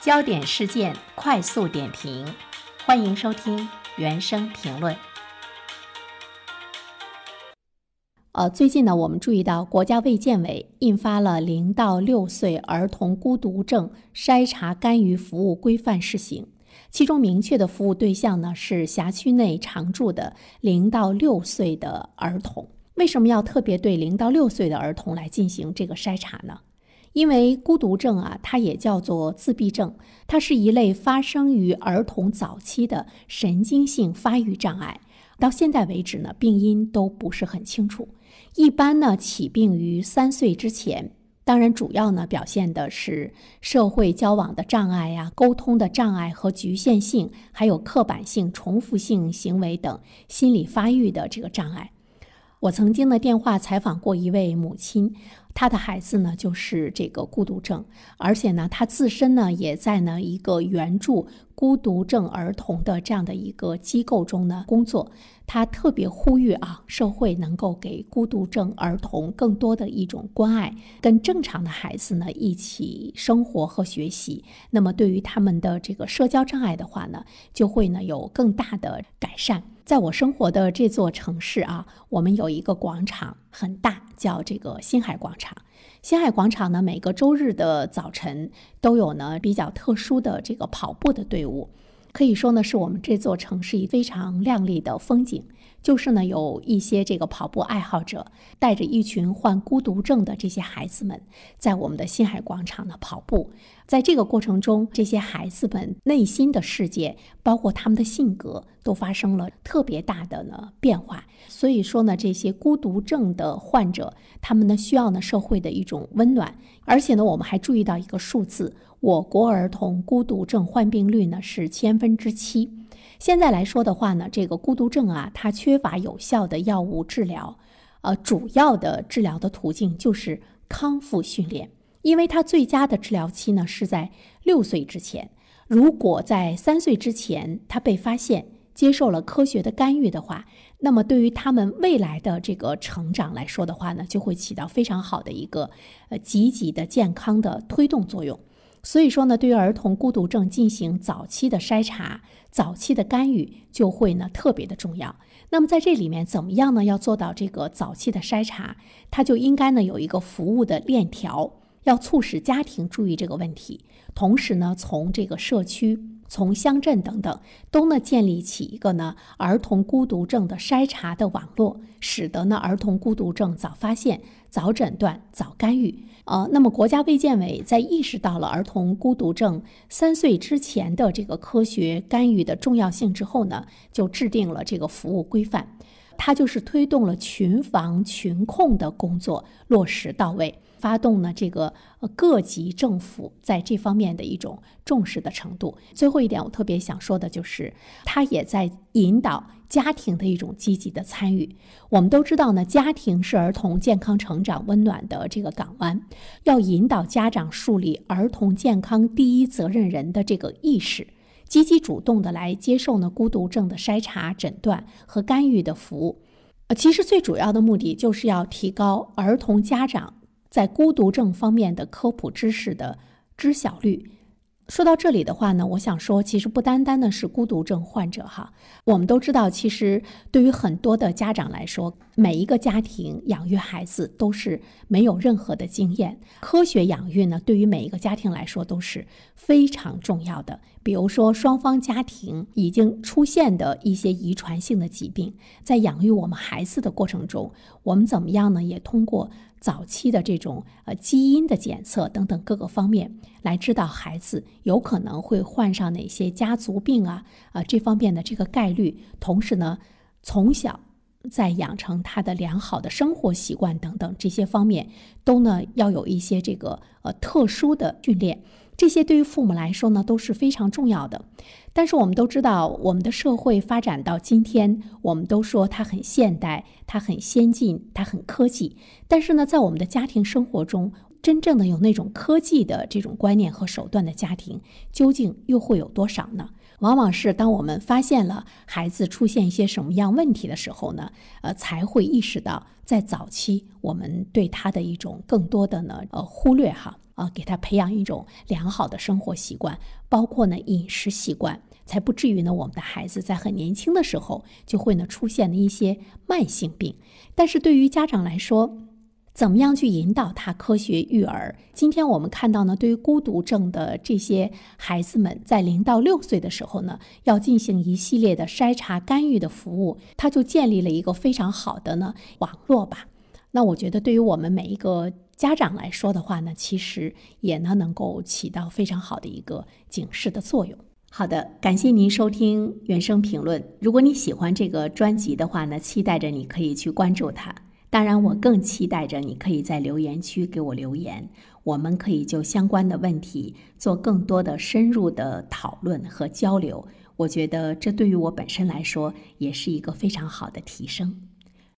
焦点事件快速点评，欢迎收听原声评论。呃，最近呢，我们注意到国家卫健委印发了零到六岁儿童孤独症筛查干预服务规范试行，其中明确的服务对象呢是辖区内常住的零到六岁的儿童。为什么要特别对零到六岁的儿童来进行这个筛查呢？因为孤独症啊，它也叫做自闭症，它是一类发生于儿童早期的神经性发育障碍。到现在为止呢，病因都不是很清楚。一般呢，起病于三岁之前。当然，主要呢表现的是社会交往的障碍呀、沟通的障碍和局限性，还有刻板性、重复性行为等心理发育的这个障碍。我曾经的电话采访过一位母亲。他的孩子呢，就是这个孤独症，而且呢，他自身呢，也在呢一个援助孤独症儿童的这样的一个机构中呢工作。他特别呼吁啊，社会能够给孤独症儿童更多的一种关爱，跟正常的孩子呢一起生活和学习。那么，对于他们的这个社交障碍的话呢，就会呢有更大的改善。在我生活的这座城市啊，我们有一个广场很大，叫这个星海广场。星海广场呢，每个周日的早晨都有呢比较特殊的这个跑步的队伍。可以说呢，是我们这座城市非常亮丽的风景。就是呢，有一些这个跑步爱好者带着一群患孤独症的这些孩子们，在我们的星海广场呢跑步。在这个过程中，这些孩子们内心的世界，包括他们的性格，都发生了特别大的呢变化。所以说呢，这些孤独症的患者，他们呢需要呢社会的一种温暖。而且呢，我们还注意到一个数字。我国儿童孤独症患病率呢是千分之七。现在来说的话呢，这个孤独症啊，它缺乏有效的药物治疗，呃，主要的治疗的途径就是康复训练，因为它最佳的治疗期呢是在六岁之前。如果在三岁之前他被发现，接受了科学的干预的话，那么对于他们未来的这个成长来说的话呢，就会起到非常好的一个呃积极的健康的推动作用。所以说呢，对于儿童孤独症进行早期的筛查、早期的干预，就会呢特别的重要。那么在这里面怎么样呢？要做到这个早期的筛查，它就应该呢有一个服务的链条，要促使家庭注意这个问题，同时呢从这个社区、从乡镇等等都呢建立起一个呢儿童孤独症的筛查的网络，使得呢儿童孤独症早发现、早诊断、早干预。呃，那么国家卫健委在意识到了儿童孤独症三岁之前的这个科学干预的重要性之后呢，就制定了这个服务规范，它就是推动了群防群控的工作落实到位。发动了，这个各级政府在这方面的一种重视的程度。最后一点，我特别想说的就是，他也在引导家庭的一种积极的参与。我们都知道呢，家庭是儿童健康成长温暖的这个港湾，要引导家长树立儿童健康第一责任人的这个意识，积极主动的来接受呢孤独症的筛查、诊断和干预的服务。呃，其实最主要的目的就是要提高儿童家长。在孤独症方面的科普知识的知晓率。说到这里的话呢，我想说，其实不单单的是孤独症患者哈，我们都知道，其实对于很多的家长来说，每一个家庭养育孩子都是没有任何的经验。科学养育呢，对于每一个家庭来说都是非常重要的。比如说，双方家庭已经出现的一些遗传性的疾病，在养育我们孩子的过程中，我们怎么样呢？也通过。早期的这种呃基因的检测等等各个方面，来知道孩子有可能会患上哪些家族病啊啊这方面的这个概率，同时呢，从小在养成他的良好的生活习惯等等这些方面，都呢要有一些这个呃特殊的训练。这些对于父母来说呢都是非常重要的，但是我们都知道，我们的社会发展到今天，我们都说它很现代，它很先进，它很科技。但是呢，在我们的家庭生活中，真正的有那种科技的这种观念和手段的家庭，究竟又会有多少呢？往往是当我们发现了孩子出现一些什么样问题的时候呢，呃，才会意识到在早期我们对他的一种更多的呢，呃，忽略哈。啊，给他培养一种良好的生活习惯，包括呢饮食习惯，才不至于呢我们的孩子在很年轻的时候就会呢出现了一些慢性病。但是对于家长来说，怎么样去引导他科学育儿？今天我们看到呢，对于孤独症的这些孩子们，在零到六岁的时候呢，要进行一系列的筛查干预的服务，他就建立了一个非常好的呢网络吧。那我觉得，对于我们每一个家长来说的话呢，其实也呢能够起到非常好的一个警示的作用。好的，感谢您收听原声评论。如果你喜欢这个专辑的话呢，期待着你可以去关注它。当然，我更期待着你可以在留言区给我留言，我们可以就相关的问题做更多的深入的讨论和交流。我觉得这对于我本身来说也是一个非常好的提升。